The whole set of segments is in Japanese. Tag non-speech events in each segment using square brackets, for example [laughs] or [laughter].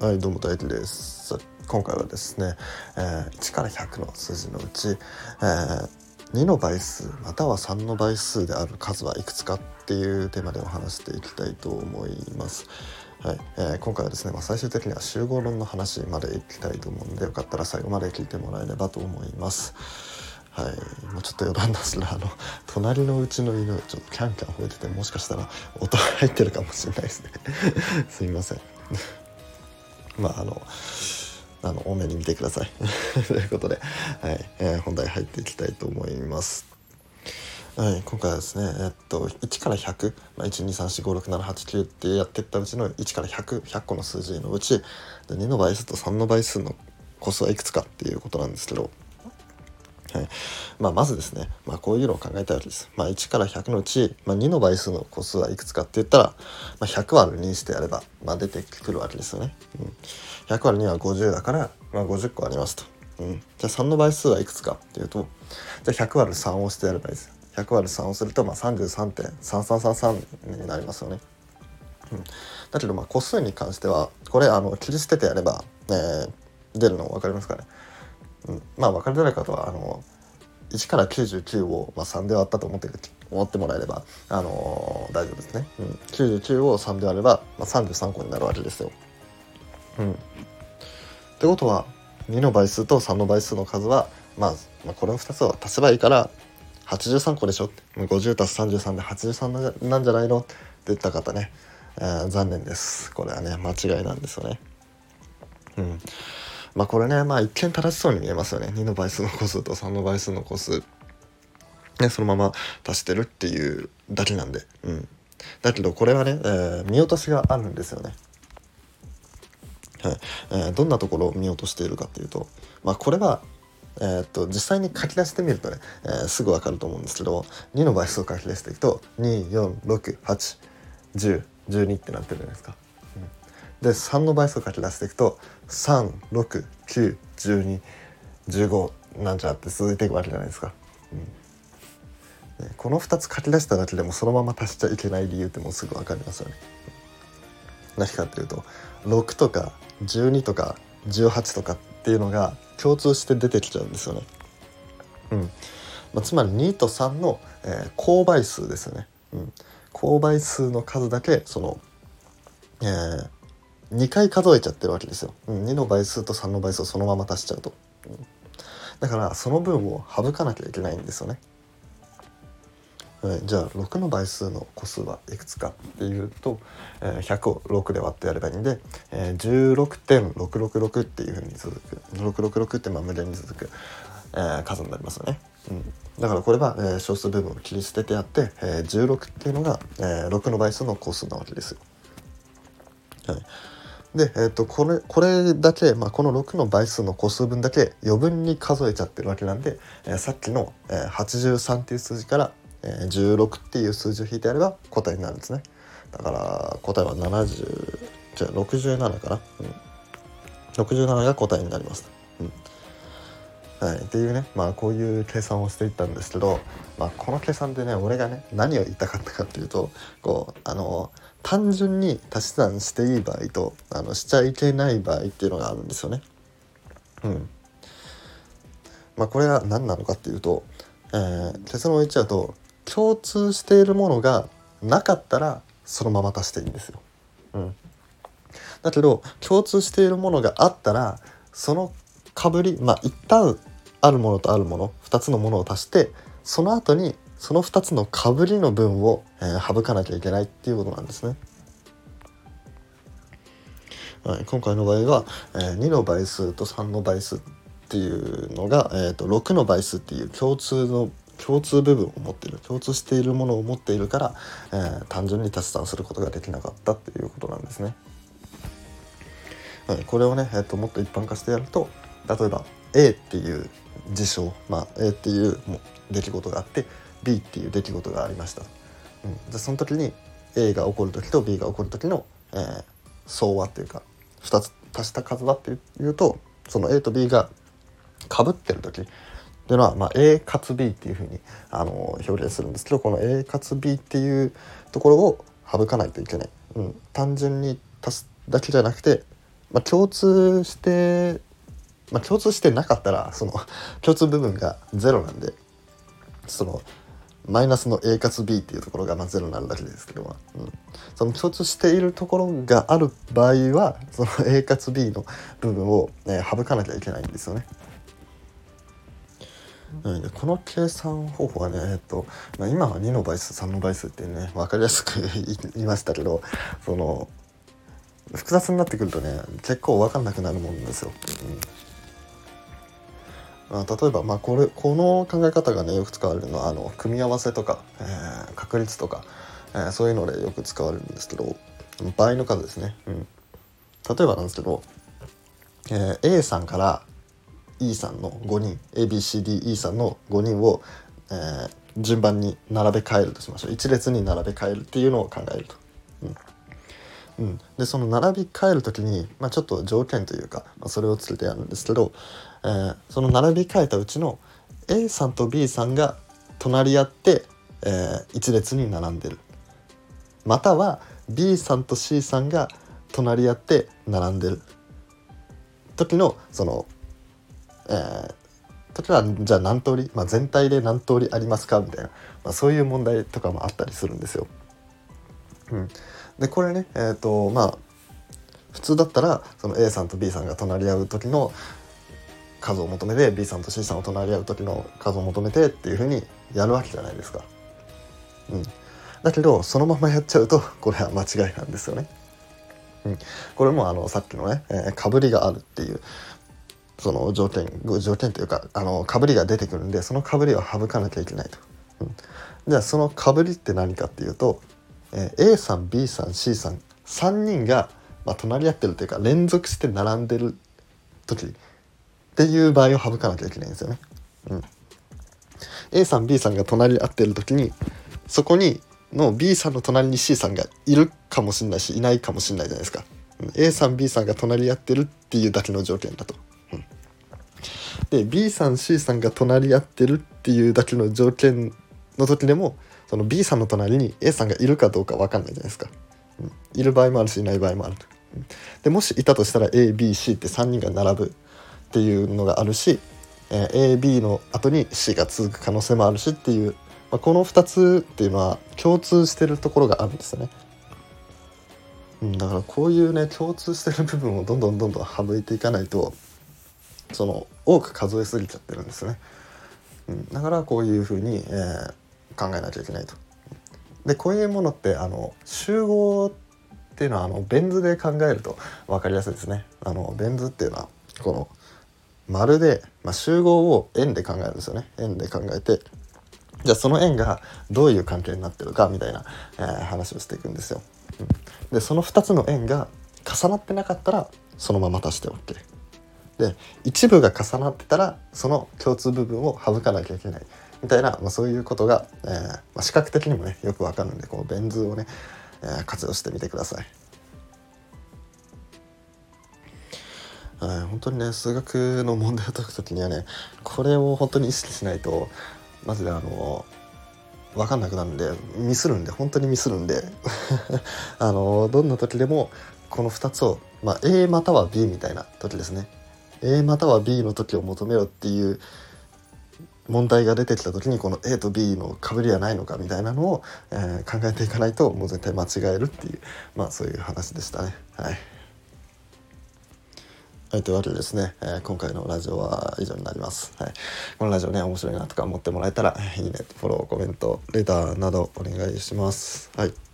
はいどうも大輝です。今回はですね、えー、1から100の数字のうち、えー、2の倍数または3の倍数である数はいくつかっていうテーマでお話していきたいと思います。はいえー、今回はですね、まあ、最終的には集合論の話までいきたいと思うのでよかったら最後まで聞いてもらえればと思います。はい、もうちょっと余談ですがあの隣のうちの犬ちょっとキャンキャン吠えててもしかしたら音入ってるかもしれないですね。[laughs] すいません。まああのあの多めに見てください。[laughs] ということで、はいえー、本題入っていきたいと思います。はい、今回はですね、えっと、1から100、まあ、123456789ってやってったうちの1から100100 100個の数字のうち2の倍数と3の倍数の個数はいくつかっていうことなんですけどはいまあ、まずですね、まあ、こういうのを考えたわけです。まあ、1から100のうち、まあ、2の倍数の個数はいくつかって言ったら、まあ、100割る2してやれば、まあ、出てくるわけですよね。うん、100割る2は50だから、まあ、50個ありますと。うん、じゃあ3の倍数はいくつかっていうとじゃあ100割る3をしてやればいいです。100割る3をすると、まあ、33.3333になりますよね。うん、だけどまあ個数に関してはこれあの切り捨ててやれば、えー、出るの分かりますかね？うん、まあ分かりづらい方はあの1から99を、まあ、3で割ったと思って思ってもらえれば、あのー、大丈夫ですね、うん、99を3で割れば、まあ、33個になるわけですよ。うん、ってことは2の倍数と3の倍数の数は、まあ、まあこれの2つを足せばいいから83個でしょって。50足す33で83なんじゃないの？って言った方ね、えー、残念です。これはね間違いなんですよね。うん。まあこれねまあ一見正しそうに見えますよね。2の倍数の個数と3の倍数の個数。ねそのまま足してるっていうだけなんで。うん。だけどこれはね、えー、見落としがあるんですよね。はい。えー、どんなところを見落としているかっていうとまあこれはえー、っと実際に書き出してみるとね、えー、すぐ分かると思うんですけど2の倍数を書き出していくと24681012ってなってるじゃないですか。で3の倍数を書き出していくと3691215なんちゃって続いていくわけじゃないですか。うん、この2つ書き出しただけでもそのまま足しちゃいけない理由ってもうすぐ分かりますよね。何かっていうと6とか12とか18とかっていうのが共通して出てきちゃうんですよね。うんまあ、つまり2と3の、えー、公倍数ですよね。うん、公倍数の数だけその、えー、2回数えちゃってるわけですよ、うん、2の倍数と3の倍数をそのまま足しちゃうと、だからその分を省かなきゃいけないんですよね、はい、じゃあ6の倍数の個数はいくつかっていうと、えー、100を6で割ってやればいいんで、えー、16.666っていうふうに続く。666ってまあ無限に続く、えー、数になりますよね、うん、だからこれは、えー、小数部分を切り捨ててやって、えー、16っていうのが、えー、6の倍数の個数なわけですよ。はい。で、えーと、これこれだけ、まあ、この6の倍数の個数分だけ余分に数えちゃってるわけなんで、えー、さっきの、えー、83っていう数字から、えー、16っていう数字を引いてやれば答えになるんですね。だから答えは70じゃあ67かな、うん、67が答えになります、はい、っていうねまあこういう計算をしていったんですけど、まあ、この計算でね俺がね何を言いたかったかっていうとこうあの単純に足し算していい場合とあのしちゃいけない場合っていうのがあるんですよね。うん。まあこれは何なのかっていうと、えー、結論を言っちゃうと共通しているものがなかったらそのまま足していいんですよ。うん。だけど共通しているものがあったらそのかぶりまあ一旦あるものとあるもの2つのものを足してその後にその2つのかぶりの分を、えー、省かなきゃいけないっていうことなんですね。はい、今回の場合は、えー、2の倍数と3の倍数っていうのが、えーと、6の倍数っていう共通の共通部分を持っている共通しているものを持っているから、えー、単純に足し算することができなかったっていうことなんですね。はい、これをね、えーと、もっと一般化してやると例えば A っていう事象、まあ、A っていう出来事があって B っていう出来事がありました、うん、じゃその時に A が起こる時と B が起こる時の、えー、相和っていうか2つ足した数はっていうとその A と B がかぶってる時っていうのは、まあ、A かつ B っていうふうにあの表現するんですけどこの A かつ B っていうところを省かないといけない、うん、単純に足すだけじゃなくてまあ、共通してまあ、共通してなかったらその共通部分が0なんでそのマイナスの A かつ B っていうところがまあ0になるだけですけども、うん、その共通しているところがある場合はその A かつ B の部分を、ね、省かなきゃいけないんですよね。うん、この計算方法はね、えっとまあ、今は2の倍数3の倍数ってね分かりやすく言いましたけどその複雑になってくるとね結構分かんなくなるもんですよ。うん、あ例えば、まあ、これこの考え方がねよく使われるのはあの組み合わせとか、えー、確率とか、えー、そういうのでよく使われるんですけど倍の数ですね。うん、例えばなんですけど、えー、A さんから E さんの5人 ABCDE さんの5人を、えー、順番に並べ替えるとしましょう一列に並べ替えるっていうのを考えると。うん、でその並び替える時に、まあ、ちょっと条件というか、まあ、それをつけてやるんですけど、えー、その並び替えたうちの A さんと B さんが隣り合って、えー、一列に並んでる。または B さんと C さんが隣り合って並んでる。時のそのえー、時はじゃあ何通り、まあ、全体で何通りありますかみたいな、まあ、そういう問題とかもあったりするんですよ。うん、でこれねえっ、ー、とまあ普通だったらその A さんと B さんが隣り合う時の数を求めて B さんと C さんを隣り合う時の数を求めてっていうふうにやるわけじゃないですか。うん、だけどそのままやっちゃうとこれは間違いなんですよね。うん、これもあのさっきのね、えー、かぶりがあるっていうその条件条件というかあのかぶりが出てくるんでそのかぶりを省かなきゃいけないと。うん、じゃあそのかぶりって何かっていうと、え、A さん B さん C さん3人が、まあ、隣り合ってるというか連続して並んでる時っていう場合を省かなきゃいけないんですよね。うん、A さん B さんが隣り合ってる時にそこにの B さんの隣に C さんがいるかもしれないしいないかもしれないじゃないですか。A さん B さんが隣り合ってるっていうだけの条件だと。うんで B さん C さんが隣り合ってるっていうだけの条件の時でもその B さんの隣に A さんがいるかどうか分かんないじゃないですか。うん、いる場合もあるしいない場合もあると。うん、でもしいたとしたら ABC って3人が並ぶっていうのがあるし、えー、AB の後に C が続く可能性もあるしっていう、まあ、この2つっていうのは共通してるところがあるんですよね。うん、だからこういうね共通してる部分をどんどんどんどん省いていかないとその多く数えすぎちゃってるんですね、うん、だからこういうふうに、えー、考えなきゃいけないと。でこういうものってあの集合っていうのはあのベン図で考えると分かりやすいですね。あのベン図っていうのはこの丸で、まあ、集合を円で考えるんですよね。円で考えてじゃあその円がどういう関係になってるかみたいな、えー、話をしていくんですよ。うん、でその2つの円が重なってなかったらそのまま足して OK。で一部が重なってたらその共通部分を省かなきゃいけないみたいな、まあ、そういうことが、えーまあ、視覚的にもねよくわかるんでこのベン図をね、えー、活用してみてください。はい、本当にね数学の問題を解く時にはねこれを本当に意識しないとマジであの分かんなくなるんでミスるんで本当にミスるんで [laughs] あのどんな時でもこの2つを、まあ、A または B みたいな時ですね A または B の時を求めろっていう問題が出てきた時にこの A と B のかぶりはないのかみたいなのを、えー、考えていかないともう絶対間違えるっていうまあそういう話でしたね。はいはい、というわけでですね、えー、今回のラジオは以上になります。はい、このラジオね、面白いなとか思ってもらえたら、いいね、フォロー、コメント、レターなどお願いします。はい。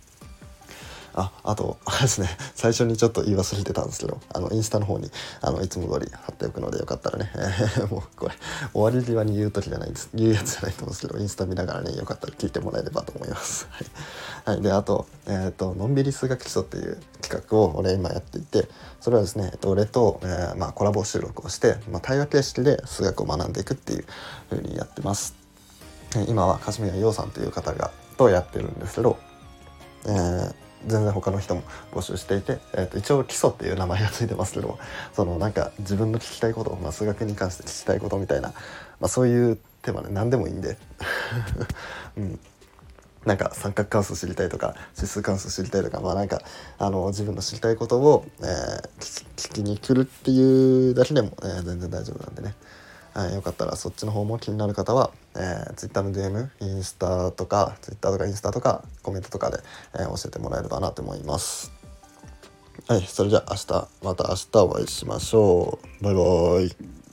ああとあれですね。[laughs] 最初にちょっと言い忘れてたんですけどあのインスタの方にあのいつも通り貼っておくのでよかったらね、えー、もうこれ終わり際に言う時じゃないんです。言うやつじゃないと思うんですけどインスタ見ながらねよかったら聞いてもらえればと思います。[laughs] はい、はい、であと,、えーと「のんびり数学基礎」っていう企画を俺今やっていてそれはですね、えっと、俺と、えーまあ、コラボ収録をして、まあ、対話形式で数学を学んでいくっていう風にやってます。今は柏宮陽さんという方がとやってるんですけど、えー全然他の人も募集していて、えー、と一応基礎っていう名前が付いてますけど [laughs] そのなんか自分の聞きたいこと、まあ、数学に関して聞きたいことみたいな、まあ、そういうテーマで何でもいいんで、[laughs] うん、なんか三角関数知りたいとか指数関数知りたいとかまあなんかあの自分の知りたいことを、えー、聞きに来るっていうだけでも、えー、全然大丈夫なんでね、はい、よかったらそっちの方も気になる方は、えー、Twitter の DM インスタとか Twitter とかインスタとかコメントとかで、えー、教えてもらえればなと思います。はい、それじゃあ明日また明日お会いしましょう。バイバーイ。